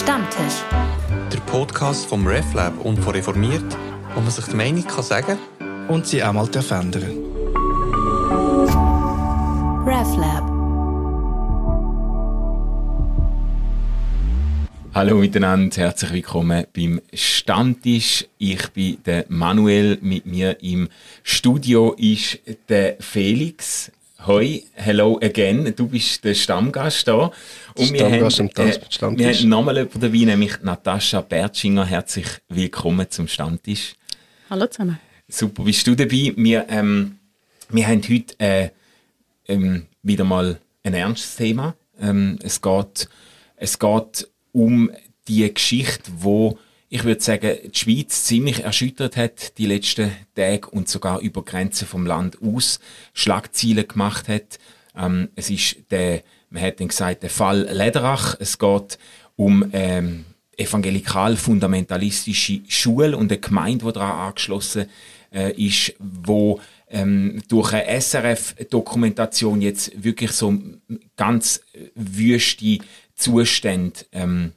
Stammtisch. Der Podcast vom RefLab und von Reformiert, wo man sich die Meinung kann sagen und sie auch mal verändern RefLab. Hallo miteinander, herzlich willkommen beim Stammtisch. Ich bin der Manuel, mit mir im Studio ist der Felix. Hoi, hello again. Du bist der Stammgast da. Und wir haben, äh, wir haben nochmal jemanden dabei, nämlich Natascha Bertschinger. Herzlich willkommen zum Stammtisch. Hallo zusammen. Super, bist du dabei? Wir, ähm, wir haben heute äh, ähm, wieder mal ein ernstes Thema. Ähm, es, geht, es geht um die Geschichte, wo ich würde sagen, die Schweiz ziemlich erschüttert hat die letzten Tage und sogar über Grenzen vom Land aus Schlagziele gemacht hat. Ähm, es ist der, man hat dann gesagt, der Fall Lederach. Es geht um ähm, evangelikal-fundamentalistische Schule und eine Gemeinde, die daran angeschlossen äh, ist, wo ähm, durch eine SRF-Dokumentation jetzt wirklich so ganz wüste Zustände ähm,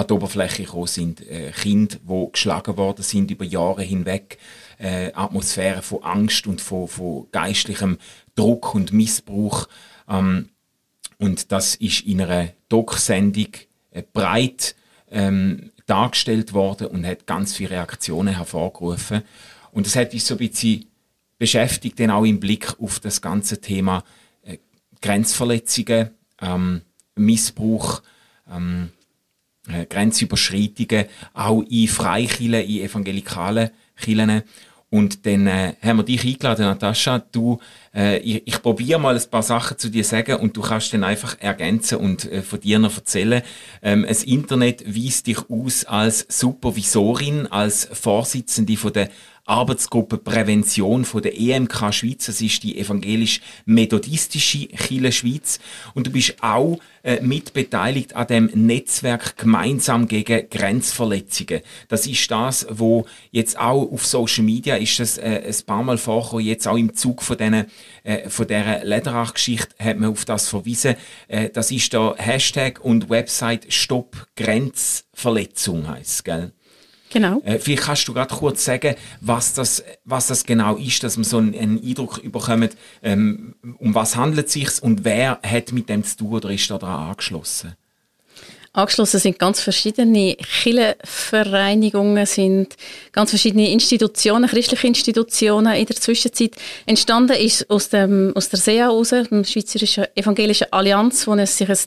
an die Oberfläche gekommen sind. Äh, Kinder, die geschlagen worden sind über Jahre hinweg. Äh, Atmosphäre von Angst und von, von geistlichem Druck und Missbrauch. Ähm, und das ist in einer Doc-Sendung äh, breit ähm, dargestellt worden und hat ganz viele Reaktionen hervorgerufen. Und das hat uns so ein bisschen beschäftigt, dann auch im Blick auf das ganze Thema äh, Grenzverletzungen, ähm, Missbrauch, ähm, äh, Grenzüberschreitungen, auch in Freikirchen, in evangelikalen Kirchen. Und dann äh, haben wir dich eingeladen, Natascha. Du, äh, ich, ich probiere mal ein paar Sachen zu dir sagen und du kannst dann einfach ergänzen und äh, von dir noch erzählen. Ähm, das Internet weist dich aus als Supervisorin, als Vorsitzende von der Arbeitsgruppe Prävention von der EMK Schweiz. Das ist die evangelisch-methodistische Chile Schweiz. Und du bist auch äh, mitbeteiligt an dem Netzwerk gemeinsam gegen Grenzverletzungen. Das ist das, wo jetzt auch auf Social Media ist das äh, ein paar Mal vorgekommen, jetzt auch im Zug von diesen äh, von dieser Lederach-Geschichte hat man auf das verwiesen. Äh, das ist der Hashtag und Website Stopp Grenzverletzung heißt, gell? Genau. Äh, vielleicht kannst du gerade kurz sagen, was das, was das genau ist, dass man so einen, einen Eindruck überkommt, ähm, um was handelt es sich und wer hat mit dem zu tun oder ist da daran angeschlossen? Angeschlossen sind ganz verschiedene Kirchenvereinigungen, sind ganz verschiedene Institutionen, christliche Institutionen in der Zwischenzeit. Entstanden ist aus, dem, aus der SEA heraus, der Schweizerischen Evangelischen Allianz, wo es sich ein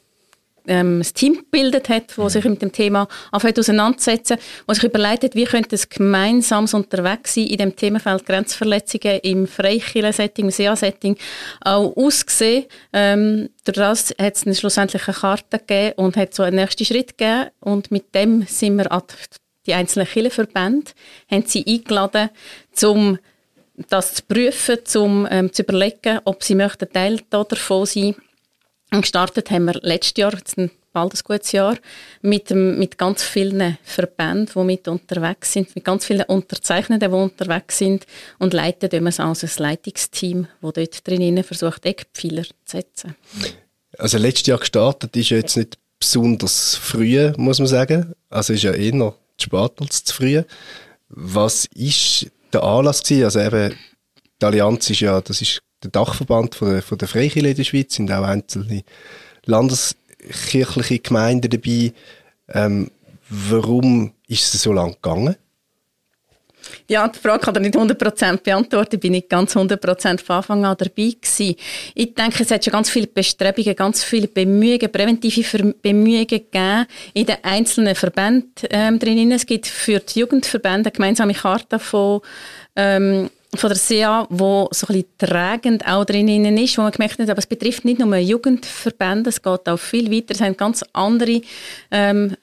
ähm, ein Team gebildet hat, das sich mit dem Thema anfängt auseinanderzusetzen, das sich überlegt hat, wie könnte es gemeinsam unterwegs sein in dem Themenfeld Grenzverletzungen im Freikirchen-Setting, im SEA-Setting auch aussehen. Ähm, durch das hat es schlussendlich eine Karte gegeben und hat so einen nächsten Schritt gegeben. Und mit dem sind wir an die einzelnen Kirchenverbände, haben sie eingeladen, um das zu prüfen, um ähm, zu überlegen, ob sie möchten Teil davon sein. möchten gestartet haben wir letztes Jahr, jetzt bald ein gutes Jahr, mit, mit ganz vielen Verbänden, die mit unterwegs sind, mit ganz vielen Unterzeichnenden, die unterwegs sind und leiten wir es als ein Leitungsteam, das dort drinnen versucht, Eckpfeiler zu setzen. Also letztes Jahr gestartet ist ja jetzt nicht besonders früh, muss man sagen. Also ist ja eher noch zu spät als zu früh. Was ist der Anlass gewesen? Also eben, die Allianz ist ja, das ist der Dachverband von der, von der Freikirche in der Schweiz, sind auch einzelne landeskirchliche Gemeinden dabei. Ähm, warum ist es so lange gegangen? Ja, die Frage kann ich nicht 100% beantworten. Ich bin nicht ganz 100% von Anfang an dabei gewesen. Ich denke, es hat schon ganz viele Bestrebungen, ganz viele Bemühungen, präventive Bemühungen gegeben in den einzelnen Verbänden ähm, drinnen. Es gibt für die Jugendverbände eine gemeinsame Karte von ähm, von der SEA, wo so ein bisschen tragend auch drinnen ist, wo man gemerkt hat, aber es betrifft nicht nur Jugendverbände, es geht auch viel weiter, es sind ganz andere ähm,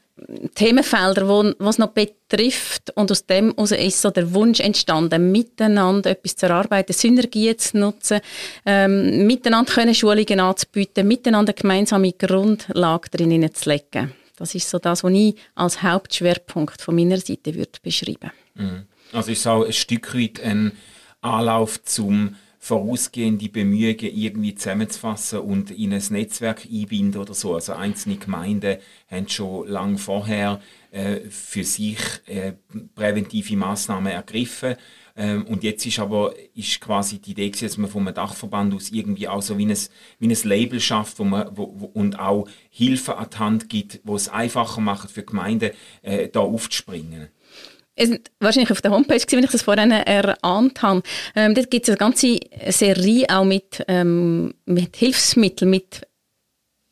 Themenfelder, wo, was noch betrifft und aus dem heraus ist so der Wunsch entstanden, miteinander etwas zu erarbeiten, Synergien zu nutzen, ähm, miteinander können Schulungen anzubieten, miteinander gemeinsame Grundlage drinnen zu legen. Das ist so das, was ich als Hauptschwerpunkt von meiner Seite würde beschreiben. Mhm. Also ist auch ein Stück weit ein Anlauf zum vorausgehende Bemühungen irgendwie zusammenzufassen und in ein Netzwerk einbinden oder so. Also einzelne Gemeinden haben schon lange vorher äh, für sich äh, präventive Maßnahmen ergriffen. Ähm, und jetzt ist aber ist quasi die Idee, dass man vom Dachverband aus irgendwie auch so wie ein, wie ein Label schafft wo man, wo, wo, und auch Hilfe an die Hand gibt, wo es einfacher macht für Gemeinden, äh, da aufzuspringen. Es wahrscheinlich auf der Homepage, wenn ich das vorhin erahnt habe. Ähm, dort gibt es eine ganze Serie auch mit, ähm, mit Hilfsmitteln, mit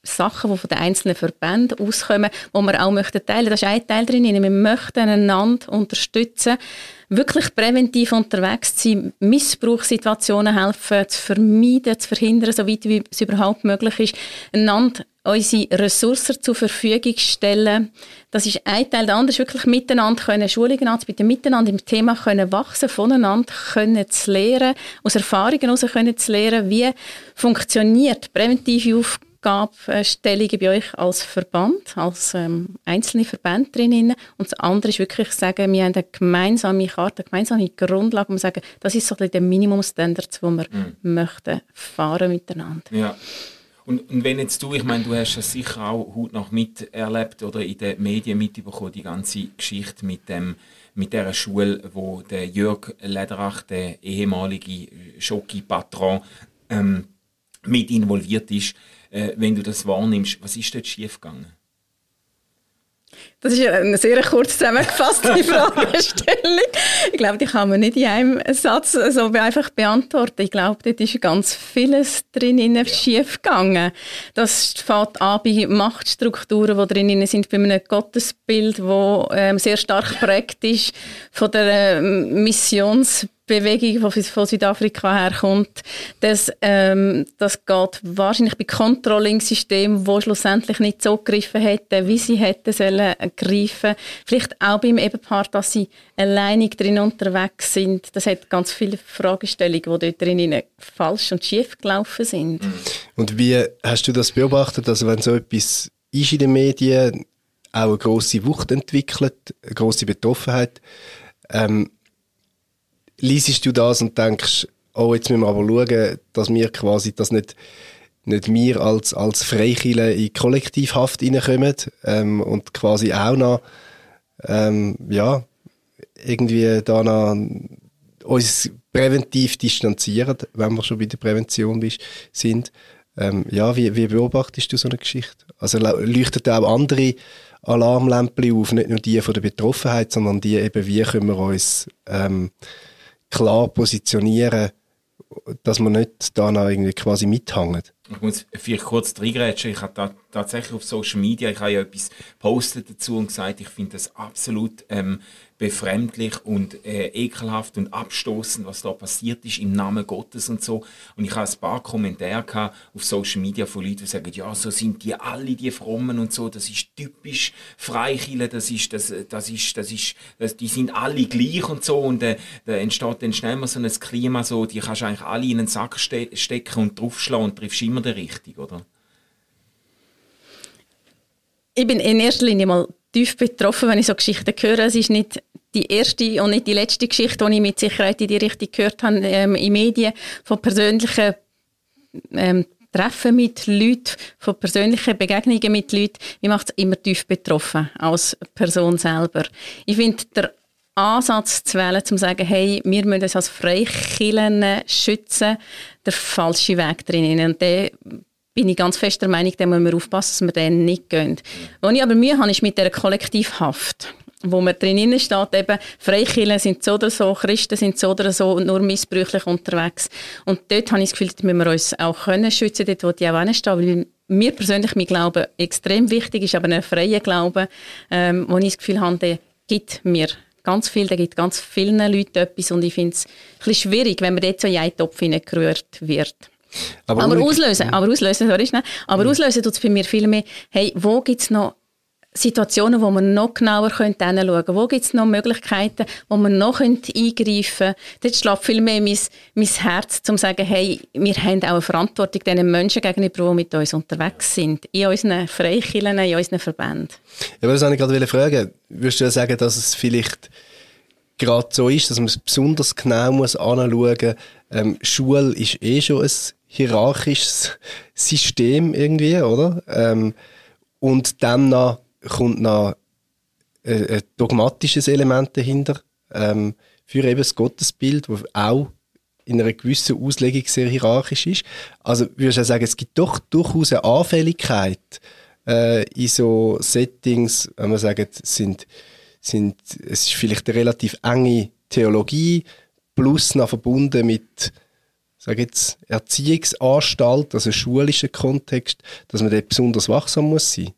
Sachen, die von den einzelnen Verbänden auskommen, die wir auch möchten teilen. Das ist ein Teil drin. Wir möchten einander unterstützen, wirklich präventiv unterwegs zu sein, Missbrauchssituationen helfen zu vermeiden, zu verhindern, soweit wie es überhaupt möglich ist, einander unsere Ressourcen zur Verfügung stellen. Das ist ein Teil. Der andere ist wirklich miteinander können, Schulungen anzubieten, miteinander im Thema können wachsen, voneinander können zu lernen, aus Erfahrungen heraus können zu lernen, wie funktioniert präventive Aufgabenstellungen bei euch als Verband, als ähm, einzelne Verbände drinnen. Und das andere ist wirklich sagen, wir haben eine gemeinsame Karte, eine gemeinsame Grundlage, wo wir sagen, das ist so ein bisschen der Minimumstandards, die wir mhm. möchten fahren miteinander. Ja. Und, und, wenn jetzt du, ich meine, du hast es sicher auch heute noch miterlebt oder in den Medien mitbekommen, die ganze Geschichte mit dem mit der Schule, wo der Jörg Lederach, der ehemalige Schoki-Patron, ähm, mit involviert ist äh, wenn du das wahrnimmst, was ist dort schiefgegangen? Das ist eine sehr kurz zusammengefasste Fragestellung. Ich glaube, die kann man nicht in einem Satz so einfach beantworten. Ich glaube, dort ist ganz vieles drin ja. schief gegangen. Das fängt an bei Machtstrukturen, die drin sind, bei einem Gottesbild, das ähm, sehr stark prägt ist von der ähm, Missions Bewegung, die von Südafrika herkommt, das, ähm, das geht wahrscheinlich bei Controlling-Systemen, die schlussendlich nicht so gegriffen hätten, wie sie hätten sollen greifen. Vielleicht auch beim Ehepaar, dass sie alleinig drin unterwegs sind. Das hat ganz viele Fragestellungen, die dort drin falsch und schief gelaufen sind. Mhm. Und wie hast du das beobachtet, also wenn so etwas ist in den Medien, auch eine grosse Wucht entwickelt, eine grosse Betroffenheit, ähm, liest du das und denkst, oh, jetzt müssen wir aber schauen, dass wir quasi das nicht, nicht wir als, als Freikille in Kollektivhaft reinkommen ähm, und quasi auch noch, ähm, ja, irgendwie da noch uns präventiv distanzieren, wenn wir schon bei der Prävention sind. Ähm, ja, wie, wie beobachtest du so eine Geschichte? Also leuchtet auch andere Alarmlämpchen auf, nicht nur die von der Betroffenheit, sondern die eben, wie können wir uns ähm, klar positionieren, dass man nicht da noch irgendwie quasi mithängen. Ich muss vielleicht kurz reingrätschen. Ich habe da tatsächlich auf Social Media, ich habe ja etwas postet dazu und gesagt, ich finde das absolut ähm, befremdlich und äh, ekelhaft und abstoßend, was da passiert ist im Namen Gottes und so. Und ich habe ein paar Kommentare auf Social Media von Leuten, die sagen, ja, so sind die alle, die Frommen und so, das ist typisch Freikirche, das ist, das, das ist, das ist, das, die sind alle gleich und so und äh, da entsteht dann schnell mal so ein Klima, so, die kannst du eigentlich alle in einen Sack ste stecken und draufschlagen und triffst immer den richtigen, oder? Ich bin in erster Linie mal tief betroffen, wenn ich so Geschichten höre. Es ist nicht die erste und nicht die letzte Geschichte, die ich mit Sicherheit in die Richtung gehört habe ähm, in Medien von persönlichen ähm, Treffen mit Leuten, von persönlichen Begegnungen mit Leuten. Mich macht es immer tief betroffen als Person selber. Ich finde, der Ansatz zu wählen, zu sagen, hey, wir müssen uns als Freikillen schützen, der falsche Weg drin. Und der bin ich ganz fest der Meinung, da müssen wir aufpassen, dass wir den nicht gehen. Wo ich aber Mühe habe, ist mit der Kollektivhaft wo man drinnen steht, eben, Freikirchen sind so oder so, Christen sind so oder so und nur missbräuchlich unterwegs. Und dort habe ich das Gefühl, dass wir uns auch können schützen, dort wo ich auch hinstehen, weil mir persönlich mein Glaube extrem wichtig ist, aber ein freier Glaube, ähm, wo ich das Gefühl habe, der gibt mir ganz viel, der gibt ganz vielen Leuten etwas und ich finde es ein bisschen schwierig, wenn man dort so in einen Topf gerührt wird. Aber, aber auslösen, aber auslösen, sorry, schnell, aber mhm. auslösen tut es bei mir viel mehr, hey, wo gibt es noch Situationen, wo man noch genauer hinschauen könnte. Wo gibt es noch Möglichkeiten, wo man noch eingreifen könnte? Dort schlägt viel mehr mein, mein Herz, um zu sagen, hey, wir haben auch eine Verantwortung den Menschen gegenüber, die mit uns unterwegs sind. In unseren Freikirchen, in unseren Verbänden. Ja, das wollte ich gerade fragen. Würdest du sagen, dass es vielleicht gerade so ist, dass man es besonders genau muss anschauen. Ähm, Schule ist eh schon ein hierarchisches System irgendwie, oder? Ähm, und dann noch, kommt noch ein, ein dogmatisches Element dahinter ähm, für eben das Gottesbild, das auch in einer gewissen Auslegung sehr hierarchisch ist. Also würde ich sagen, es gibt doch durchaus eine Anfälligkeit äh, in so Settings, wenn man sagt, sind, sind, es ist vielleicht eine relativ enge Theologie plus noch verbunden mit sage jetzt Erziehungsanstalt, also schulischen Kontext, dass man dort besonders wachsam muss sein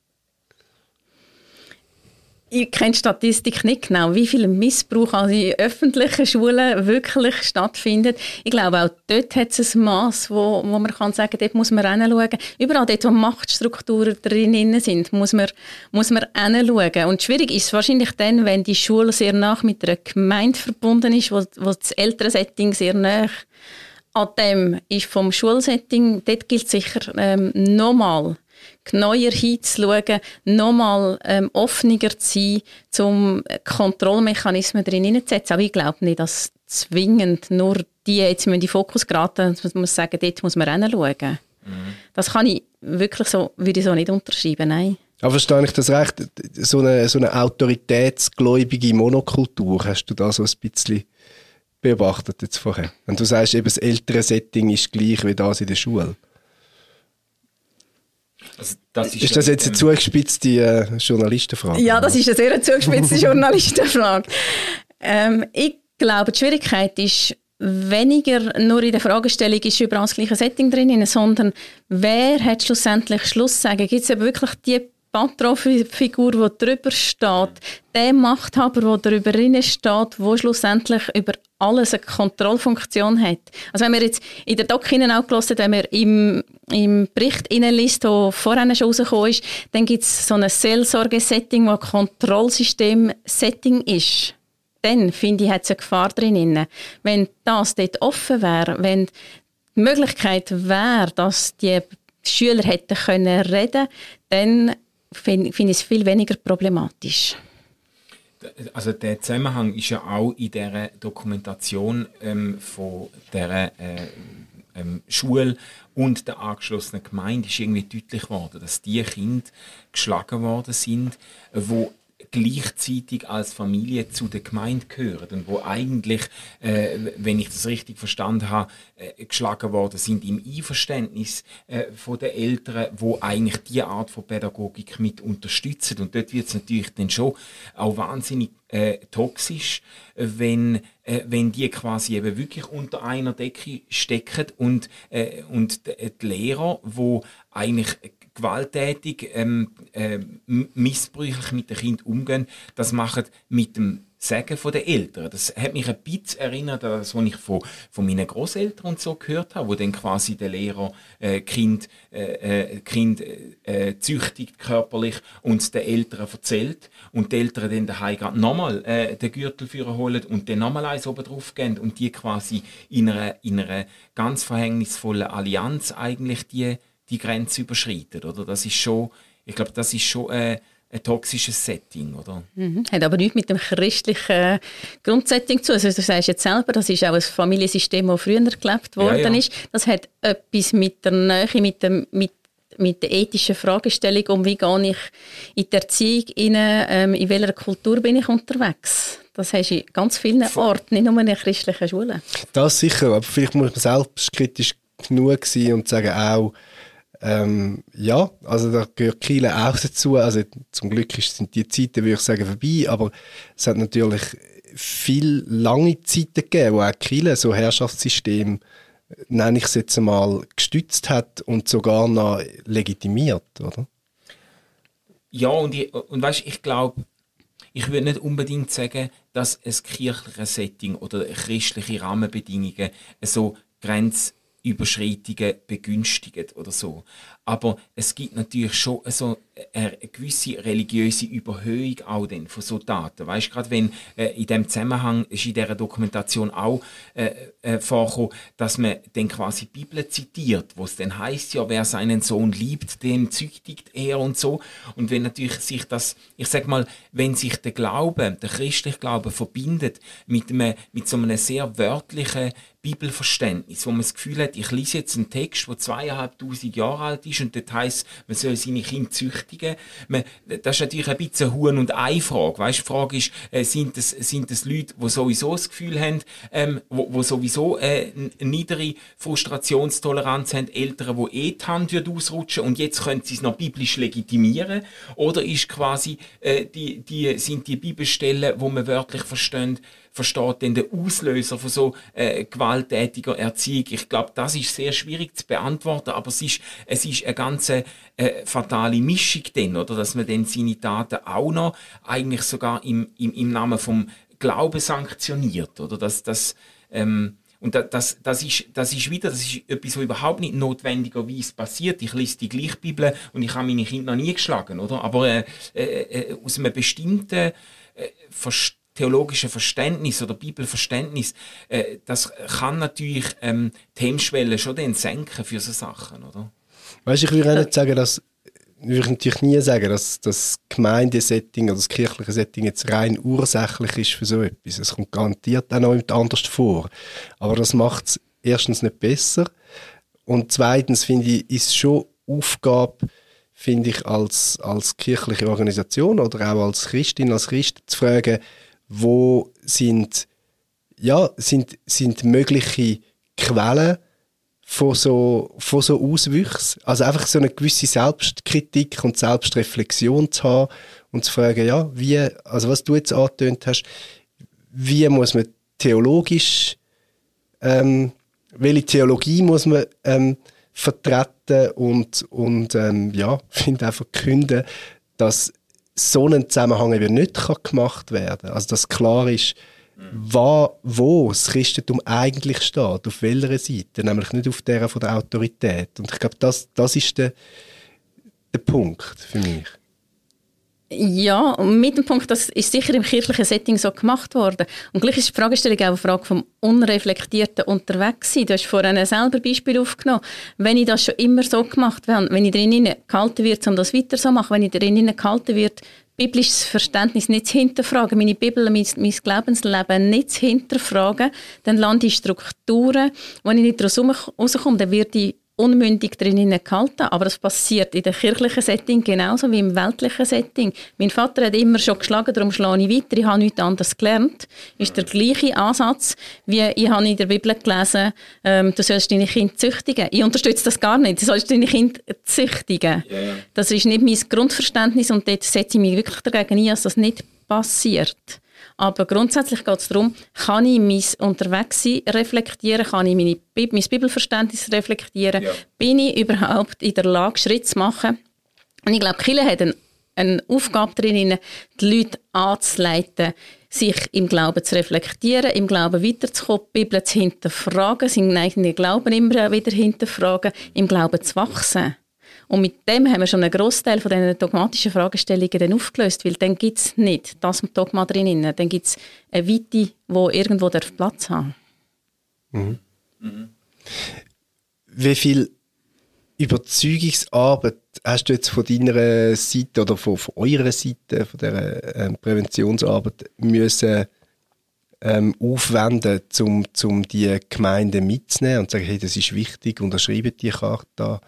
ich kenne die Statistik nicht genau, wie viel Missbrauch also in öffentlichen Schulen wirklich stattfindet. Ich glaube, auch dort hat es ein Maß, wo, wo man kann sagen, dort muss man hinschauen. Überall dort, wo Machtstrukturen drin sind, muss man, muss man hinschauen. Und schwierig ist es wahrscheinlich dann, wenn die Schule sehr nach mit einer Gemeinde verbunden ist, wo, wo das ältere Setting sehr nah an dem ist vom Schulsetting. Dort gilt sicher ähm, nochmal genauer hinzuschauen, nochmal ähm, offener zu sein, um Kontrollmechanismen drin hineinzusetzen. Aber ich glaube nicht, dass zwingend nur die jetzt in den Fokus geraten, man muss sagen, dort muss man hinschauen. Mhm. Das kann ich wirklich so, würde ich so nicht unterschreiben, nein. Aber verstehe ich das recht? So eine, so eine autoritätsgläubige Monokultur, hast du da so ein bisschen beobachtet jetzt vorher? Wenn du sagst, eben das ältere Setting ist gleich wie das in der Schule. Also das ist, ist, das jetzt eine zugespitzte äh, Journalistenfrage? Ja, das ist eine sehr zugespitzte Journalistenfrage. Ähm, ich glaube, die Schwierigkeit ist weniger nur in der Fragestellung, ist überall das gleiche Setting drin, sondern wer hat schlussendlich Schluss sagen? Gibt es wirklich die Patronfigur, die drüber steht, der Machthaber, der darüber steht, der schlussendlich über alles eine Kontrollfunktion hat. Also wenn wir jetzt in der Doc auch gelesen wenn wir im, im Bericht liest, der vorher schon rausgekommen ist, dann gibt es so ein Seelsorge-Setting, das ein Kontrollsystem-Setting ist. Dann, finde ich, hat es eine Gefahr drin. Wenn das dort offen wäre, wenn die Möglichkeit wäre, dass die Schüler hätten können reden, dann finde find ich es viel weniger problematisch. Also der Zusammenhang ist ja auch in der Dokumentation ähm, von der äh, ähm, Schule und der angeschlossenen Gemeinde ist irgendwie deutlich geworden, dass die Kinder geschlagen worden sind, wo gleichzeitig als Familie zu der Gemeinde gehören und wo eigentlich, äh, wenn ich das richtig verstanden habe, äh, geschlagen worden sind im Einverständnis äh, von Eltern, wo eigentlich die Art von Pädagogik mit unterstützen. Und dort wird es natürlich dann schon auch wahnsinnig äh, toxisch, wenn, äh, wenn die quasi eben wirklich unter einer Decke stecken und, äh, und die Lehrer, wo eigentlich gewalttätig, ähm, äh, missbräuchlich mit dem Kind umgehen, das machen mit dem Sagen von den Eltern. Das hat mich ein bisschen erinnert an das, was ich von, von meinen Großeltern und so gehört habe, wo dann quasi der Lehrer äh, Kind, äh, äh kind äh, züchtigt körperlich und den Eltern erzählt und die Eltern dann daheim gerade nochmal äh, den Gürtel führen holen und dann nochmal eins oben drauf gehen und die quasi in einer, in einer ganz verhängnisvollen Allianz eigentlich die die Grenze überschreitet, oder? Das ist schon, ich glaube, das ist schon äh, ein toxisches Setting, oder? Mhm. Hat aber nichts mit dem christlichen Grundsetting zu. Also du sagst jetzt selber, das ist auch ein Familiensystem, das früher gelebt worden ja, ja. ist. Das hat etwas mit der Nähe, mit dem, mit mit der ethischen Fragestellung um, wie gehe ich in der Erziehung rein, ähm, in welcher Kultur bin ich unterwegs. Das hast du in ganz vielen Orten, nicht nur in christlichen Schulen. Das sicher, aber vielleicht muss man selbstkritisch genug sein und sagen auch, ähm, ja, also da gehört Kiel auch dazu. Also zum Glück sind die Zeiten, würde ich sagen, vorbei, aber es hat natürlich viel lange Zeiten gegeben, wo auch Kiel so Herrschaftssystem, nenne ich es jetzt einmal, gestützt hat und sogar noch legitimiert, oder? Ja, und, ich, und weißt, ich glaube, ich würde nicht unbedingt sagen, dass ein kirchliches Setting oder christliche Rahmenbedingungen so grenz Überschreitungen begünstigt oder so. Aber es gibt natürlich schon so eine gewisse religiöse Überhöhung auch dann von so Daten. Weißt du, gerade wenn äh, in dem Zusammenhang ist in dieser Dokumentation auch äh, äh, vorkommen, dass man dann quasi die Bibel zitiert, wo es dann heißt ja, wer seinen Sohn liebt, den züchtigt er und so. Und wenn natürlich sich das, ich sag mal, wenn sich der Glaube, der christliche Glaube verbindet mit, einem, mit so einem sehr wörtlichen Bibelverständnis, wo man das Gefühl hat, ich lese jetzt einen Text, der zweieinhalbtausend Jahre alt ist und dort heisst, man soll seine Kinder züchtigen. Man, das ist natürlich ein bisschen Huhn- und Ei-Frage. Weißt, die Frage ist, äh, sind, das, sind das Leute, die sowieso das Gefühl haben, ähm, wo, wo sowieso äh, eine niedere Frustrationstoleranz haben, Eltern, die eh die Hand ausrutschen und jetzt können sie es noch biblisch legitimieren? Oder ist quasi, äh, die, die, sind die Bibelstellen, wo man wörtlich versteht, versteht denn der Auslöser von so äh, gewalttätiger Erziehung? Ich glaube, das ist sehr schwierig zu beantworten, aber es ist, es ist eine ganze äh, fatale Mischung denn, oder? Dass man dann seine Taten auch noch eigentlich sogar im, im, im Namen vom Glauben sanktioniert, oder? Dass, dass, ähm, und das, das, das, ist, das ist wieder, das ist etwas, was überhaupt nicht notwendigerweise passiert. Ich lese die gleiche Bibel und ich habe meine Kinder noch nie geschlagen, oder? Aber äh, äh, äh aus einem bestimmten äh, Verständnis theologische Verständnis oder Bibelverständnis, äh, das kann natürlich ähm, die Hemmschwelle schon dann senken für so Sachen, oder? Weißt, ich würde auch nicht sagen, dass würde ich natürlich nie sagen, dass das Gemeindesetting oder das kirchliche Setting jetzt rein ursächlich ist für so etwas. Es kommt garantiert auch noch anders vor. Aber das macht es erstens nicht besser und zweitens finde ich, ist schon Aufgabe, finde ich, als, als kirchliche Organisation oder auch als Christin, als Christ zu fragen, wo sind, ja, sind, sind mögliche Quellen von so, von so Auswüchsen. Also einfach so eine gewisse Selbstkritik und Selbstreflexion zu haben und zu fragen, ja, wie, also was du jetzt angetönt hast, wie muss man theologisch, ähm, welche Theologie muss man ähm, vertreten und, und ähm, ja, finde einfach künden, dass so ein Zusammenhang eben nicht kann gemacht werden kann. Also dass klar ist, wo, wo das Christentum eigentlich steht, auf welcher Seite, nämlich nicht auf der von der Autorität. Und ich glaube, das, das ist der, der Punkt für mich. Ja, und mit dem Punkt, das ist sicher im kirchlichen Setting so gemacht worden. Und gleich ist die Fragestellung auch eine Frage vom unreflektierten Unterwegssein. Du hast vorhin selber Beispiel aufgenommen. Wenn ich das schon immer so gemacht habe, wenn ich drinnen gehalten wird, um das weiter so zu machen, wenn ich drinnen gehalten wird, biblisches Verständnis nicht zu hinterfragen, meine Bibel, mein, mein Glaubensleben nicht zu hinterfragen, dann lande ich Strukturen, wo ich nicht rauskomme, dann werde ich unmündig drinnen gehalten, aber das passiert in dem kirchlichen Setting genauso wie im weltlichen Setting. Mein Vater hat immer schon geschlagen, darum schlage ich weiter, ich habe nichts anderes gelernt. Ist der gleiche Ansatz, wie ich habe in der Bibel gelesen, ähm, du sollst deine Kinder züchtigen. Ich unterstütze das gar nicht, du sollst deine Kinder züchtigen. Ja. Das ist nicht mein Grundverständnis und dort setze ich mich wirklich dagegen ein, dass das nicht passiert. Aber grundsätzlich geht es darum, kann ich mein Unterwegssein reflektieren, kann ich meine, mein Bibelverständnis reflektieren, ja. bin ich überhaupt in der Lage, Schritt zu machen. Und ich glaube, Kille hat eine, eine Aufgabe drin, die Leute anzuleiten, sich im Glauben zu reflektieren, im Glauben weiterzukommen, die Bibel zu hinterfragen, seinen eigenen Glauben immer wieder hinterfragen, im Glauben zu wachsen. Und mit dem haben wir schon einen Großteil von diesen dogmatischen Fragestellungen dann aufgelöst, weil dann gibt es nicht das Dogma drin, dann gibt es eine Weite, die irgendwo Platz haben mhm. mhm. Wie viel Überzeugungsarbeit hast du jetzt von deiner Seite oder von, von eurer Seite, von der ähm, Präventionsarbeit müssen ähm, aufwenden, um, um die Gemeinden mitzunehmen und zu sagen, hey, das ist wichtig, unterschreiben die Karte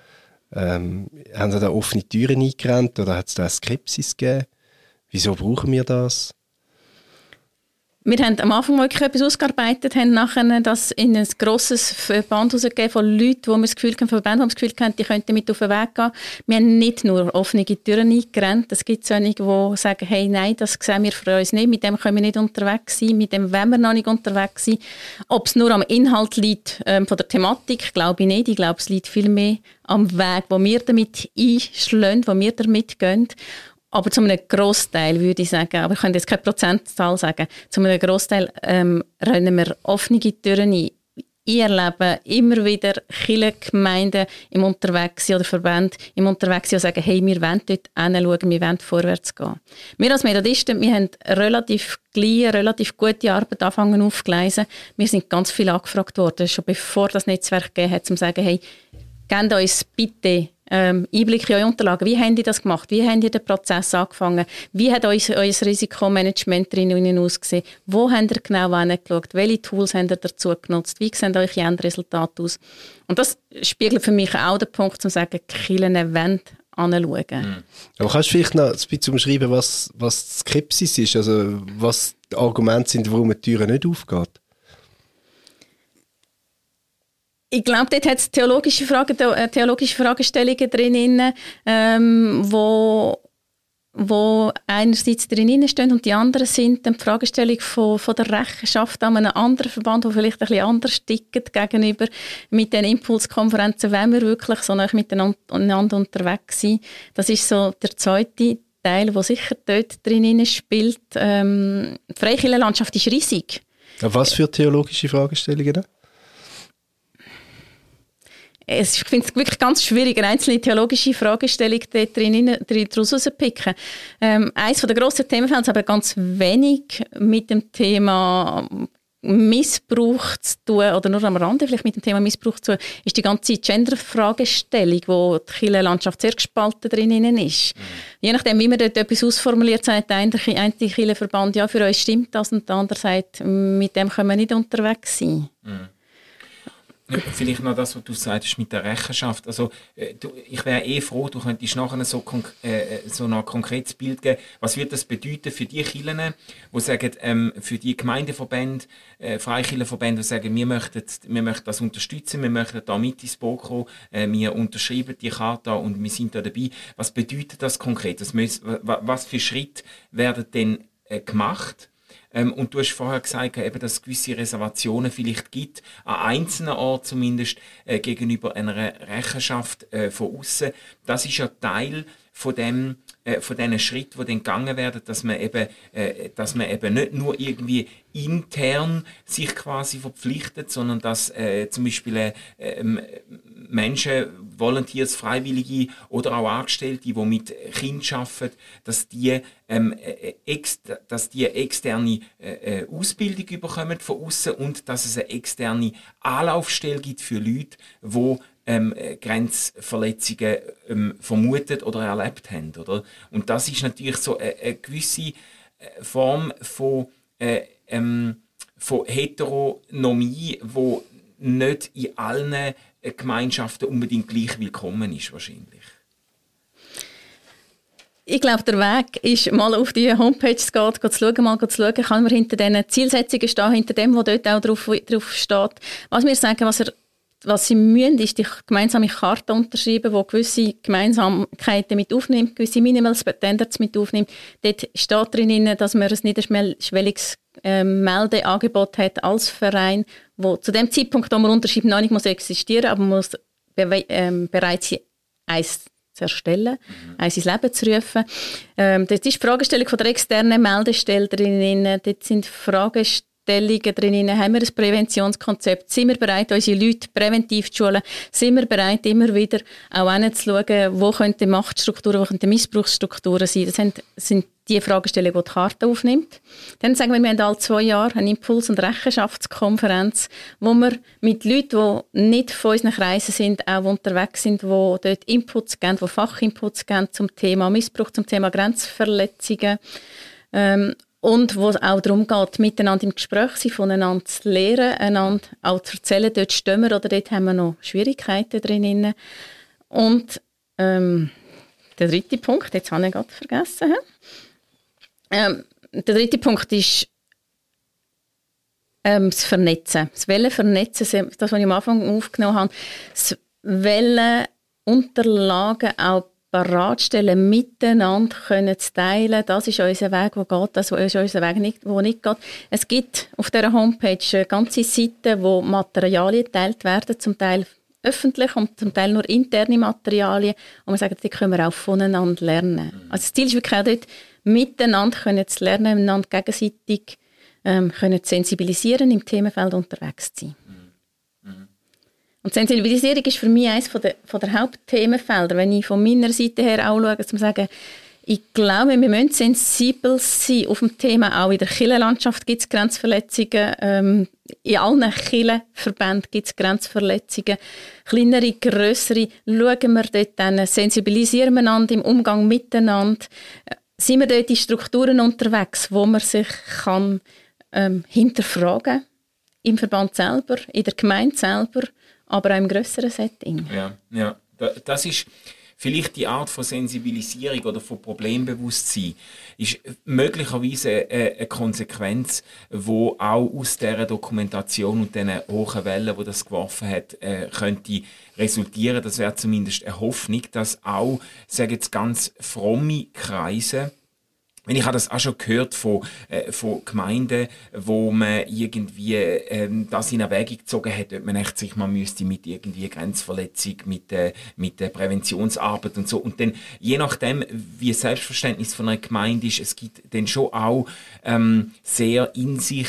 ähm, haben Sie da offene Türen eingerannt oder hat es da eine Skepsis gegeben? Wieso brauchen wir das? Wir haben am Anfang wirklich etwas ausgearbeitet, haben nachher das in ein grosses Verband herausgegeben von Leuten, wo wir das Gefühl haben, Verband, wo wir das Gefühl haben, die könnten mit auf den Weg gehen. Wir haben nicht nur offene Türen eingerannt. Es gibt solche, die sagen, hey, nein, das sehen wir für uns nicht, mit dem können wir nicht unterwegs sein, mit dem wollen wir noch nicht unterwegs sein. Ob es nur am Inhalt liegt ähm, von der Thematik, glaube ich nicht. Ich glaube, es liegt viel mehr am Weg, wo wir damit einschlagen, wo wir damit gehen. Aber zu einem Großteil würde ich sagen, aber ich könnte jetzt keine Prozentzahl sagen, zu einem Großteil ähm, rennen wir offene Türen ein. ich erlebe immer wieder viele Gemeinden im Unterwegs oder Verbände im Unterwegs die sagen, hey, wir wollen dort hinschauen, wir wollen vorwärts gehen. Wir als Methodisten, wir haben relativ gleich, relativ gute Arbeit anfangen aufgeleisen. Wir sind ganz viel angefragt worden, schon bevor das Netzwerk gegeben hat, um zu sagen, hey, gebt uns bitte ähm, Einblick in eure Unterlagen. Wie habt ihr das gemacht? Wie habt ihr den Prozess angefangen? Wie hat euer, euer Risikomanagement drinnen ausgesehen? Wo habt ihr genau hingeschaut? Welche Tools habt ihr dazu genutzt? Wie sehen eure Endresultate aus? Und das spiegelt für mich auch den Punkt, um zu sagen, Killen wollen anschauen. Mhm. Aber kannst du vielleicht noch ein bisschen umschreiben, was, was Skepsis ist? Also was die Argumente sind, warum die Tür nicht aufgeht? Ich glaube, dort hat es theologische, Fragen, äh, theologische Fragestellungen drin, ähm, wo, wo einerseits drin stehen und die anderen sind dann die Fragestellung von, von der Rechenschaft an einem anderen Verband, der vielleicht ein bisschen anders tickt gegenüber mit den Impulskonferenzen, wenn wir wirklich so nah miteinander unterwegs sind. Das ist so der zweite Teil, der sicher dort drin spielt. Ähm, die Freikirchenlandschaft ist riesig. Was für theologische Fragestellungen? Ich finde es wirklich ganz schwierig, eine einzelne theologische Fragestellung drin, daraus rauszupicken. Ähm, eines der grossen Themenfelder, aber ganz wenig mit dem Thema Missbrauch zu tun, oder nur am Rande vielleicht mit dem Thema Missbrauch zu tun, ist die ganze Gender-Fragestellung, wo die Kirchenlandschaft sehr gespalten drin ist. Mhm. Je nachdem, wie man dort etwas ausformuliert, sagt der eine, Kirchenverband, ja, für uns stimmt das, und der andere sagt, mit dem können wir nicht unterwegs sein. Mhm. Vielleicht noch das, was du sagst mit der Rechenschaft. Also, äh, du, ich wäre eh froh, du könntest nachher so, äh, äh, so ein konkretes Bild geben. Was wird das bedeuten für die Kirchen, die sagen, ähm, für die Gemeindeverbände, äh, Freikirchenverbände, die sagen, wir möchten, wir möchten das unterstützen, wir möchten da mit ins Boot kommen, äh, wir unterschreiben die Karte und wir sind da dabei. Was bedeutet das konkret? Was, was für Schritte werden denn äh, gemacht? Ähm, und du hast vorher gesagt, eben, dass es gewisse Reservationen vielleicht gibt, an einzelnen Orten zumindest, äh, gegenüber einer Rechenschaft äh, von außen. Das ist ja Teil von dem, äh, von diesen Schritten, die dann gegangen werden, dass man eben, äh, dass man eben nicht nur irgendwie intern sich quasi verpflichtet, sondern dass äh, zum Beispiel äh, ähm, Menschen, Volunteers, Freiwillige oder auch Angestellte, die mit Kindern arbeiten, dass die, ähm, äh, ex, dass die externe äh, Ausbildung bekommen von außen und dass es eine externe Anlaufstelle gibt für Leute, die ähm, Grenzverletzungen ähm, vermutet oder erlebt haben. Oder? Und das ist natürlich so eine, eine gewisse äh, Form von, äh, ähm, von Heteronomie, wo nicht in allen äh, Gemeinschaften unbedingt gleich willkommen ist wahrscheinlich. Ich glaube, der Weg ist, mal auf die Homepage zu gehen, zu schauen, mal zu schauen, kann man hinter diesen Zielsetzungen stehen, hinter dem, was dort auch drauf, drauf steht. Was wir sagen, was er was sie müssen, ist die gemeinsame Karte unterschreiben, die gewisse Gemeinsamkeiten mit aufnimmt, gewisse Minimal Standards mit aufnimmt. Dort steht drin, dass man ein niederschwelliges äh, Meldeangebot hat als Verein, wo zu dem Zeitpunkt, wo man unterschreibt, noch nicht muss existieren, aber man muss be ähm, bereit sein, eins zu erstellen, mhm. eins ins Leben zu rufen. Ähm, das ist die Fragestellung von der externen Meldestelle drin. Dort sind Fragestellungen Stellungen drin, haben wir ein Präventionskonzept, sind wir bereit, unsere Leute präventiv zu schulen, sind wir bereit, immer wieder auch hinzuschauen, wo könnten Machtstrukturen, wo könnten Missbrauchsstrukturen sein. Das sind, sind die Fragestellungen, die die Karte aufnimmt. Dann sagen wir, wir haben alle zwei Jahre eine Impuls- und Rechenschaftskonferenz, wo wir mit Leuten, die nicht von unseren Kreisen sind, auch unterwegs sind, die dort Inputs geben, die Fachinputs geben zum Thema Missbrauch, zum Thema Grenzverletzungen. Ähm, und wo es auch darum geht, miteinander im Gespräch sein, voneinander zu lernen, einander auch zu erzählen, dort stimmen wir oder dort haben wir noch Schwierigkeiten drin. Und ähm, der dritte Punkt, jetzt habe ich gerade vergessen. Ähm, der dritte Punkt ist ähm, das Vernetzen. Das Wellen vernetzen, das, was ich am Anfang aufgenommen habe, das Wellen Unterlagen auch bereitstellen, miteinander können zu teilen. Das ist unser Weg, wo geht, das ist unser Weg, nicht, wo nicht geht. Es gibt auf dieser Homepage ganze Seiten, wo Materialien geteilt werden, zum Teil öffentlich und zum Teil nur interne Materialien. Und man sagt, die können wir auch voneinander lernen. Also das Ziel ist wirklich auch dort, miteinander können zu lernen, miteinander gegenseitig ähm, können zu sensibilisieren, im Themenfeld unterwegs zu sein. Und Sensibilisierung ist für mich eines der, der Hauptthemenfelder, wenn ich von meiner Seite her auch schaue, zu sagen, ich glaube, wir müssen sensibel sein auf dem Thema. Auch in der Kirchenlandschaft gibt es Grenzverletzungen. Ähm, in allen Kirchenverbänden gibt es Grenzverletzungen. Kleinere, grössere. Schauen wir dort dann, sensibilisieren wir einander im Umgang miteinander. Äh, sind wir dort in Strukturen unterwegs, wo man sich kann, ähm, hinterfragen im Verband selber, in der Gemeinde selber, aber auch im grösseren Setting. Ja, ja. Das ist vielleicht die Art von Sensibilisierung oder von Problembewusstsein ist möglicherweise eine, Konsequenz, wo auch aus der Dokumentation und den hohen Wellen, wo das geworfen hat, äh, könnte resultieren. Das wäre zumindest eine Hoffnung, dass auch, sage jetzt ganz fromme Kreise ich habe das auch schon gehört von, äh, von Gemeinden, wo man irgendwie ähm, das in Erwägung gezogen hat, ob man echt sich mal müsste mit irgendwie Grenzverletzung, mit, äh, mit der Präventionsarbeit und so. Und dann, je nachdem, wie das Selbstverständnis von einer Gemeinde ist, es gibt dann schon auch ähm, sehr in sich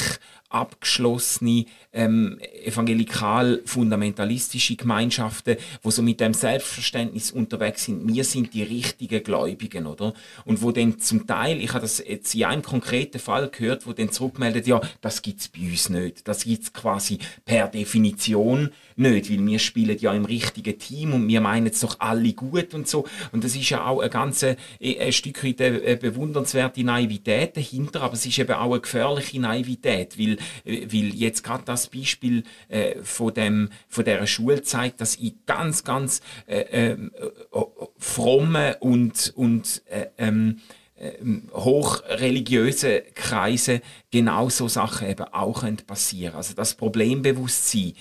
abgeschlossene ähm, evangelikal-fundamentalistische Gemeinschaften, wo so mit dem Selbstverständnis unterwegs sind, wir sind die richtigen Gläubigen, oder? Und wo dann zum Teil, ich habe das jetzt in einem konkreten Fall gehört, wo dann zurückmeldet, ja, das gibt's bei uns nicht. Das gibt's quasi per Definition nicht, weil wir spielen ja im richtigen Team und wir meinen es doch alle gut und so. Und das ist ja auch eine ganze, ein Stück weit eine bewundernswerte Naivität dahinter, aber es ist eben auch eine gefährliche Naivität, weil weil jetzt gerade das Beispiel äh, von dem von der Schule zeigt, dass in ganz ganz äh, äh, fromme und und äh, ähm, äh, hochreligiöse Kreise genau so Sachen eben auch passieren. Also das Problembewusstsein,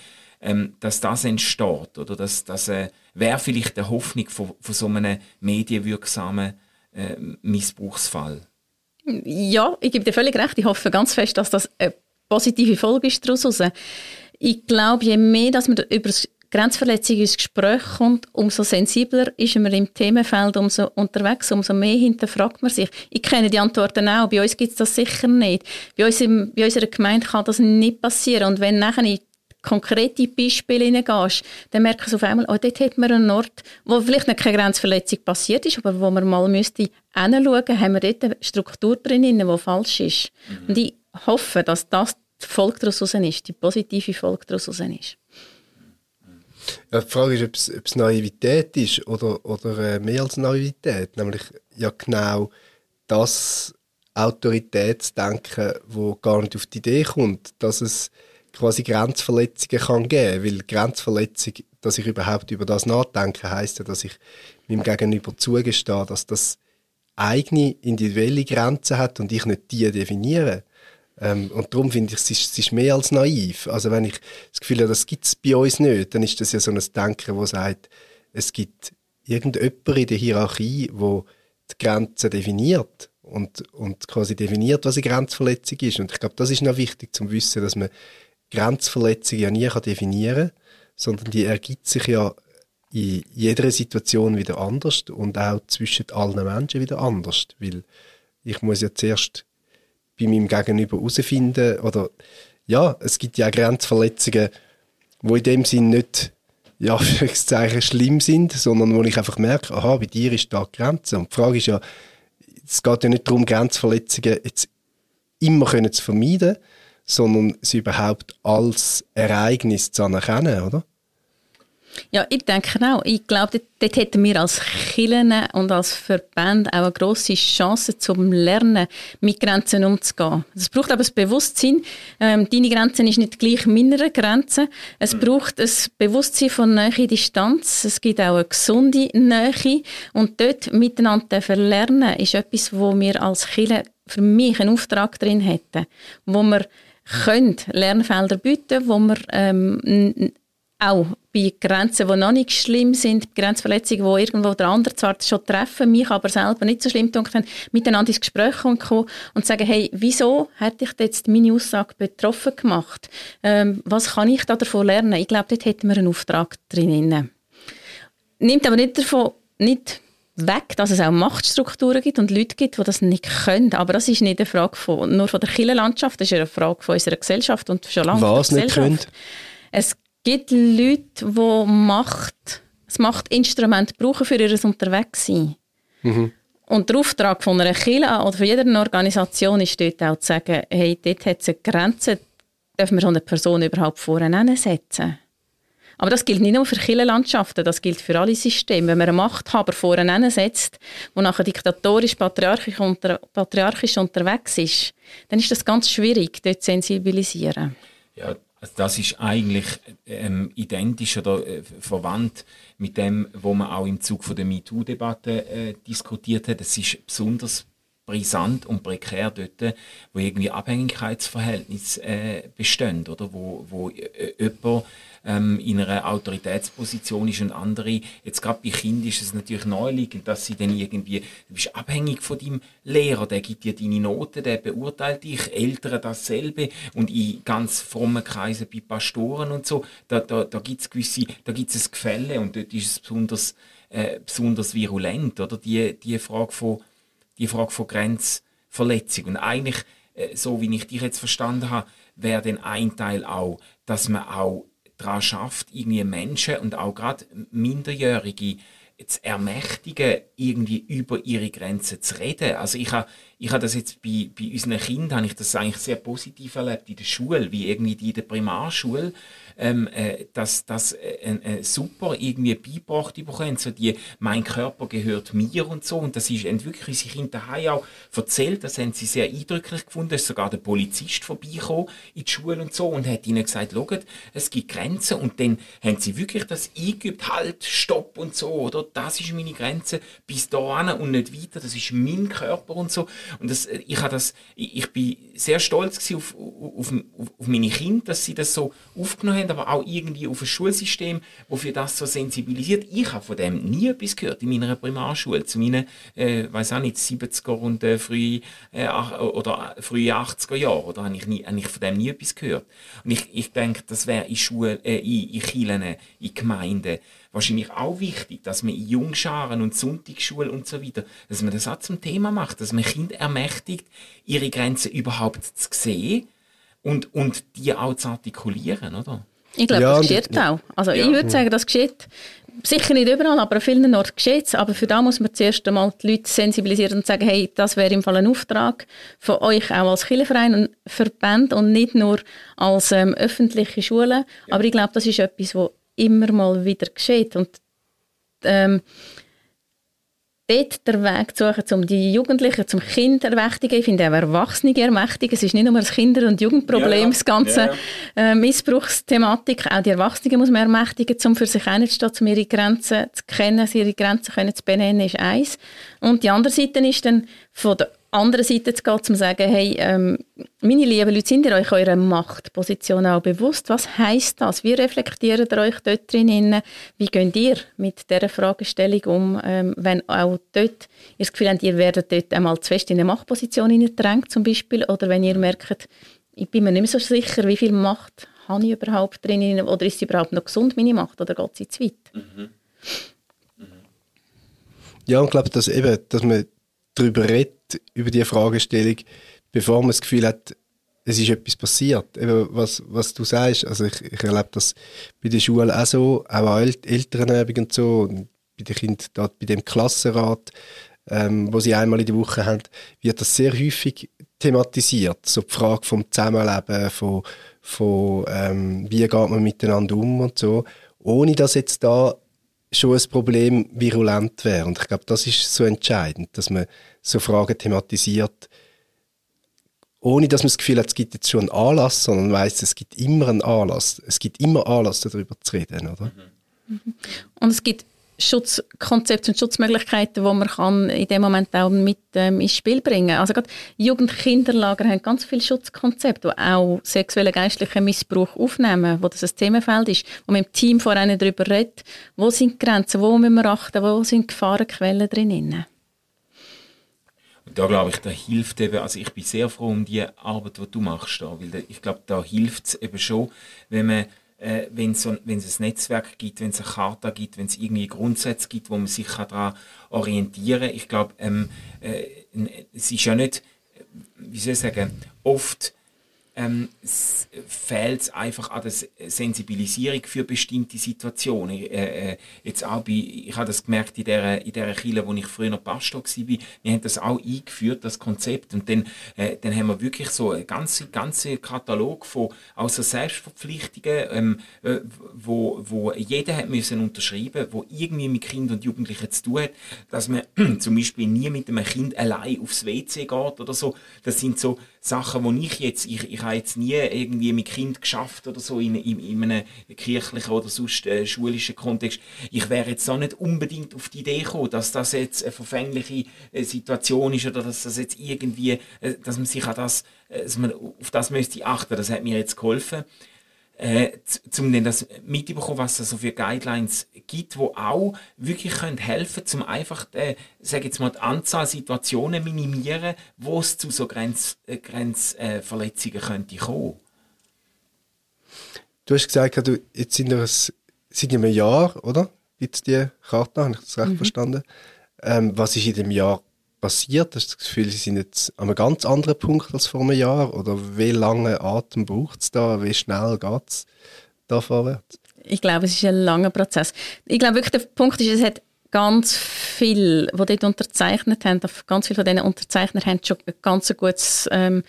ähm, dass das entsteht oder dass das äh, wäre vielleicht die Hoffnung von, von so einem medienwirksamen äh, Missbrauchsfall. Ja, ich gebe dir völlig recht. Ich hoffe ganz fest, dass das eine positive Folge ist daraus raus. Ich glaube, je mehr, dass man über Grenzverletzung ins Gespräch kommt, umso sensibler ist man im Themenfeld umso unterwegs, umso mehr hinterfragt man sich. Ich kenne die Antworten auch, bei uns gibt es das sicher nicht. Bei, uns im, bei unserer Gemeinde kann das nicht passieren. Und wenn nachher konkrete Beispiele hineingehst, dann merkst du auf einmal, oh, dort hat man einen Ort, wo vielleicht nicht keine Grenzverletzung passiert ist, aber wo man mal müsste hinschauen, haben wir dort eine Struktur drin, die falsch ist. Mhm. Und ich hoffe, dass das die Folge daraus ist, die positive Folge daraus ist. Ja, die Frage ist, ob es, Naivität ist oder, oder äh, mehr als Naivität. Nämlich ja genau das Autoritätsdenken, wo gar nicht auf die Idee kommt, dass es quasi Grenzverletzungen kann geben, weil Grenzverletzung, dass ich überhaupt über das nachdenke, heißt ja, dass ich meinem Gegenüber zugestehe, dass das eigene individuelle Grenzen hat und ich nicht die definiere. Ähm, und darum finde ich, es ist, es ist mehr als naiv. Also wenn ich das Gefühl habe, das gibt es bei uns nicht, dann ist das ja so ein Denken, das sagt, es gibt irgendjemand in der Hierarchie, wo die Grenzen definiert und, und quasi definiert, was eine Grenzverletzung ist. Und ich glaube, das ist noch wichtig zu wissen, dass man Grenzverletzung ja nie definieren kann, sondern die ergibt sich ja in jeder Situation wieder anders und auch zwischen allen Menschen wieder anders. Weil ich muss ja zuerst bei meinem Gegenüber herausfinden, oder ja, es gibt ja auch Grenzverletzungen, wo in dem Sinn nicht ja, schlimm sind, sondern wo ich einfach merke, aha, bei dir ist da die Grenze. Und die Frage ist ja, es geht ja nicht darum, Grenzverletzungen jetzt immer können zu vermeiden, sondern sie überhaupt als Ereignis zu anerkennen, oder? Ja, ich denke auch. Ich glaube, dort, dort hätten wir als Kirchen und als Verband auch eine grosse Chance zum Lernen, mit Grenzen umzugehen. Es braucht aber das Bewusstsein, ähm, deine Grenze ist nicht gleich meiner Grenze. Es mhm. braucht ein Bewusstsein von Nähe Distanz. Es gibt auch eine gesunde Nähe. Und dort miteinander verlernen ist etwas, wo wir als Kirche für mich einen Auftrag drin hätten, wo wir können Lernfelder bieten, wo wir ähm, auch bei Grenzen, die noch nicht schlimm sind, Grenzverletzungen, die irgendwo der andere zwar schon treffen, mich aber selber nicht so schlimm tun, miteinander ins Gespräch kommen und sagen, hey, wieso hätte ich jetzt meine Aussage betroffen gemacht? Ähm, was kann ich da davon lernen? Ich glaube, dort hätten wir einen Auftrag drin. Nimmt aber nicht davon, nicht weg, dass es auch Machtstrukturen gibt und Leute gibt, die das nicht können. Aber das ist nicht eine Frage von, nur von der Kirchenlandschaft, das ist eine Frage von unserer Gesellschaft und schon lange Was nicht können? Es gibt Leute, die Macht, das Machtinstrument brauchen für ihr Unterwegssein. Mhm. Und der Auftrag von einer Kirche oder von jeder Organisation ist dort auch zu sagen, hey, dort hat es eine Grenze, dürfen wir so eine Person überhaupt vorne setzen? Aber das gilt nicht nur für Kirchenlandschaften, das gilt für alle Systeme. Wenn man einen Machthaber vorne setzt, der nachher diktatorisch, patriarchisch, unter, patriarchisch unterwegs ist, dann ist das ganz schwierig, dort zu sensibilisieren. Ja, also das ist eigentlich ähm, identisch oder äh, verwandt mit dem, was man auch im Zug von der MeToo-Debatte äh, diskutiert hat. Es ist besonders brisant und prekär dort, wo irgendwie Abhängigkeitsverhältnisse äh, bestehen, oder wo, wo äh, jemand ähm, in einer Autoritätsposition ist und andere, jetzt gerade bei Kindern ist es natürlich naheliegend, dass sie dann irgendwie, du bist abhängig von deinem Lehrer, der gibt dir deine Noten, der beurteilt dich, Eltern dasselbe und in ganz frommen Kreisen bei Pastoren und so, da, da, da gibt es gewisse, da gibt es Gefälle und dort ist es besonders, äh, besonders virulent, oder? Die, die Frage von, die Frage von Grenzverletzung und eigentlich, äh, so wie ich dich jetzt verstanden habe, wäre dann ein Teil auch, dass man auch daran schafft, irgendwie Menschen und auch gerade Minderjährige zu ermächtigen, irgendwie über ihre Grenzen zu reden. Also ich habe ich habe das jetzt bei, bei unseren Kindern, habe ich das eigentlich sehr positiv erlebt in der Schule, wie irgendwie die in der Primarschule, ähm, äh, dass das äh, äh, super irgendwie beigebracht bekommen, so die, mein Körper gehört mir und so, und das ist wirklich unsere Kinder daheim auch erzählt, das haben sie sehr eindrücklich gefunden, ist sogar der Polizist vorbeigekommen in die Schule und so und hat ihnen gesagt, schaut, es gibt Grenzen. Und dann haben sie wirklich das eingeübt, halt, stopp und so, oder, das ist meine Grenze, bis dahin und nicht weiter, das ist mein Körper und so, und das, ich habe das, ich, ich bin sehr stolz auf, auf, auf, auf meine Kinder, dass sie das so aufgenommen haben, aber auch irgendwie auf ein Schulsystem, das für das so sensibilisiert. Ich habe von dem nie etwas gehört in meiner Primarschule, zu meinen, äh, weiß auch nicht, 70er und äh, früh, äh, oder frühe 80er Jahre, oder habe ich, nie, habe ich von dem nie etwas gehört. Und ich, ich denke, das wäre in Schulen, äh, in, in Kirchen, in Gemeinden, wahrscheinlich auch wichtig, dass man in Jungscharen und Sonntagsschule und so weiter, dass man das auch zum Thema macht, dass man Kinder ermächtigt, ihre Grenzen überhaupt zu sehen und, und die auch zu artikulieren, oder? Ich glaube, ja, das geschieht auch. Also ja. ich würde sagen, das geschieht sicher nicht überall, aber an vielen Orten geschieht es. Aber für da muss man zuerst einmal die Leute sensibilisieren und sagen, hey, das wäre im Fall ein Auftrag von euch auch als Kirchenverein und Verband und nicht nur als ähm, öffentliche Schulen. Ja. Aber ich glaube, das ist etwas, was immer mal wieder geschieht. Und ähm, dort den Weg zu suchen, um die Jugendlichen, zum Kind ermächtigen. Ich finde auch Erwachsene ermächtigen. Es ist nicht nur ein Kinder- und Jugendproblem, ja, ja. das ganze ja, äh, Missbrauchsthematik. Auch die Erwachsenen muss man ermächtigen, um für sich einzustehen, um ihre Grenzen zu kennen, ihre Grenzen können zu benennen, ist eins. Und die andere Seite ist dann von der anderen Seite zu gehen, um zu sagen, hey, ähm, meine lieben Leute, sind ihr euch eurer Machtposition auch bewusst? Was heisst das? Wie reflektiert ihr euch dort drin? Wie geht ihr mit dieser Fragestellung um, ähm, wenn auch dort ihr das Gefühl habt, ihr werdet dort einmal zu fest in eine Machtposition hineingedrängt zum Beispiel, oder wenn ihr merkt, ich bin mir nicht mehr so sicher, wie viel Macht habe ich überhaupt drin, oder ist sie überhaupt noch gesund, meine Macht, oder geht sie zu weit? Mhm. Mhm. Ja, und ich glaube, dass eben, dass man darüber redet, über diese Fragestellung, bevor man das Gefühl hat, es ist etwas passiert. Eben, was, was du sagst, also ich, ich erlebe das bei der Schule auch so, auch an Elternabend und so, und bei den Kindern dort bei dem Klassenrat, ähm, wo sie einmal in der Woche haben, wird das sehr häufig thematisiert. So die Frage vom Zusammenleben, von, von ähm, wie geht man miteinander um und so. Ohne dass jetzt da schon ein Problem virulent wäre. Und ich glaube, das ist so entscheidend, dass man so Fragen thematisiert, ohne dass man das Gefühl hat, es gibt jetzt schon einen Anlass, sondern weiß, es gibt immer einen Anlass. Es gibt immer Anlass, darüber zu reden, oder? Mhm. Und es gibt Schutzkonzepte und Schutzmöglichkeiten, die man kann in dem Moment auch mit ähm, ins Spiel bringen. Also Jugendkinderlager haben ganz viele Schutzkonzepte, die auch sexuellen geistlichen Missbrauch aufnehmen, wo das ein Themenfeld ist, wo man im Team vor vorher darüber redet, wo sind die Grenzen, wo müssen wir achten, wo sind Gefahrenquellen drin. Da glaube ich, da hilft eben, also ich bin sehr froh um die Arbeit, die du machst da, weil ich glaube, da hilft es eben schon, wenn man äh, wenn es ein Netzwerk gibt, wenn es eine Charta gibt, wenn es irgendwie Grundsätze gibt, wo man sich daran orientieren kann. Ich glaube, ähm, äh, es ist ja nicht, wie soll ich sagen, oft ähm, fehlt es einfach an der Sensibilisierung für bestimmte Situationen. Äh, äh, jetzt auch bei, ich habe das gemerkt in der, in der Kirche, wo ich früher noch Pastor war, wir haben das auch eingeführt, das Konzept. Und dann, äh, dann haben wir wirklich so einen ganzen, ganzen Katalog von außer Selbstverpflichtungen, ähm, äh, wo, wo jeder hat müssen unterschreiben, wo irgendwie mit Kindern und Jugendlichen zu tun hat, dass man zum Beispiel nie mit einem Kind allein aufs WC geht oder so. Das sind so Sachen, wo ich jetzt, ich, ich habe jetzt nie irgendwie mit Kind geschafft oder so in, in, in einem kirchlichen oder sonst äh, schulischen Kontext. Ich wäre jetzt auch nicht unbedingt auf die Idee gekommen, dass das jetzt eine verfängliche äh, Situation ist oder dass das jetzt irgendwie, äh, dass man sich an das, äh, dass man auf das müsste achten. Das hat mir jetzt geholfen äh, um dann das mitbekommen, was es so für Guidelines gibt, wo auch wirklich können helfen, zum einfach, äh, sage jetzt mal, die Anzahl Situationen minimieren, wo es zu so Grenz, äh, Grenzverletzungen äh, könnte kommen. Du hast gesagt, du, jetzt sind wir seit einem Jahr, oder? Gibt es die Karte, habe ich das recht mhm. verstanden? Ähm, was ist in dem Jahr passiert? Hast du das Gefühl, sie sind jetzt an einem ganz anderen Punkt als vor einem Jahr? Oder wie lange Atem braucht es da? Wie schnell geht es da vorwärts? Ich glaube, es ist ein langer Prozess. Ich glaube wirklich, der Punkt ist, es hat ganz viel, die dort unterzeichnet haben, ganz viele von diesen Unterzeichner haben schon ein ganz gutes ähm,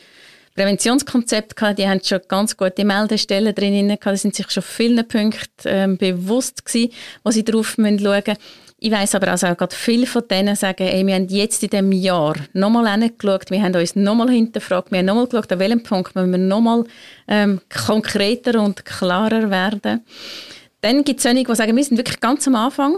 Präventionskonzept gehabt, die haben schon ganz gute Meldestellen drin gehabt, die sind sich schon vielen Punkten ähm, bewusst gewesen, wo sie drauf schauen müssen. Ich weiss aber also auch gerade viele von denen sagen, ey, wir haben jetzt in diesem Jahr nochmal hingeschaut, wir haben uns nochmal hinterfragt, wir haben nochmal geschaut, an welchem Punkt müssen wir nochmal ähm, konkreter und klarer werden. Dann gibt es solche, die sagen, wir sind wirklich ganz am Anfang.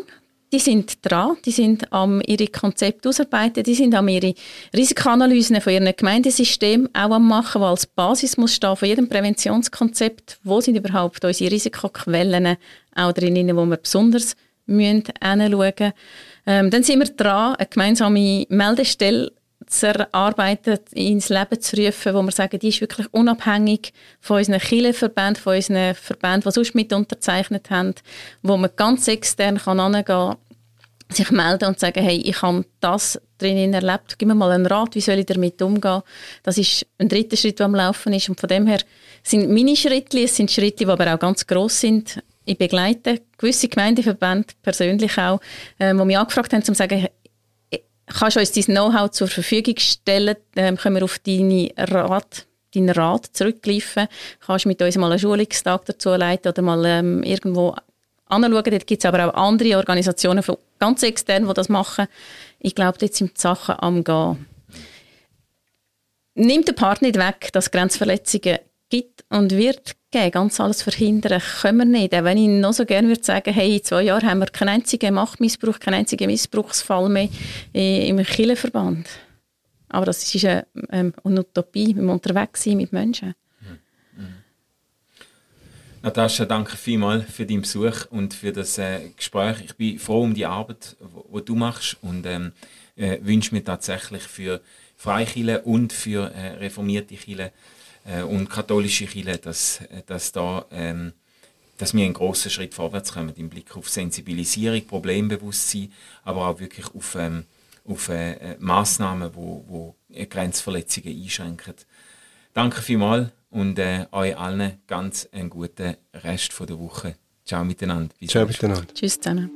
Die sind dran, die sind am ihre Konzepte ausarbeiten, die sind am ihre Risikoanalysen von ihrem Gemeindesystem auch am machen, weil als Basis muss stehen von jedem Präventionskonzept, wo sind überhaupt unsere Risikoquellen auch drin, wo wir besonders müssen hinschauen ähm, Dann sind wir dran, eine gemeinsame Meldestelle zu erarbeiten, ins Leben zu rufen, wo wir sagen, die ist wirklich unabhängig von unseren Kirchenverbänden, von unseren Verbänden, die sonst mit unterzeichnet haben, wo man ganz extern kann kann, sich melden und sagen, hey, ich habe das drinnen erlebt, gib mir mal einen Rat, wie soll ich damit umgehen. Das ist ein dritter Schritt, der am Laufen ist und von dem her sind meine Schritte, es sind Schritte, die aber auch ganz gross sind, ich begleite gewisse Gemeindeverbände persönlich auch, äh, die mich angefragt haben, zu sagen, kannst du uns dein Know-how zur Verfügung stellen, ähm, können wir auf deine Rat, deinen Rat zurückgreifen, kannst du mit uns mal einen Schulungstag dazu leiten oder mal ähm, irgendwo anschauen. Dort gibt es aber auch andere Organisationen, von ganz extern, die das machen. Ich glaube, dort sind die Sachen am Gehen. Nimmt den Part nicht weg, dass Grenzverletzungen gibt und wird geben, ganz alles verhindern können wir nicht. Auch wenn ich noch so gerne würde sagen, hey, in zwei Jahren haben wir keinen einzigen Machtmissbrauch, keinen einzigen Missbrauchsfall mehr im Kirchenverband. Aber das ist eine, ähm, eine Utopie, wir unterwegs sind mit Menschen. Natascha, danke vielmals für deinen Besuch und für das äh, Gespräch. Ich bin froh um die Arbeit, die du machst und ähm, äh, wünsche mir tatsächlich für Freikirche und für äh, reformierte Kirche äh, und katholische Kirche, dass, dass, da, ähm, dass wir einen grossen Schritt vorwärts kommen im Blick auf Sensibilisierung, Problembewusstsein, aber auch wirklich auf, ähm, auf äh, Massnahmen, wo, wo Grenzverletzungen einschränken. Danke vielmals und äh, euch allen ganz einen guten Rest von der Woche. Ciao miteinander. Bis Ciao miteinander. Tschüss zusammen.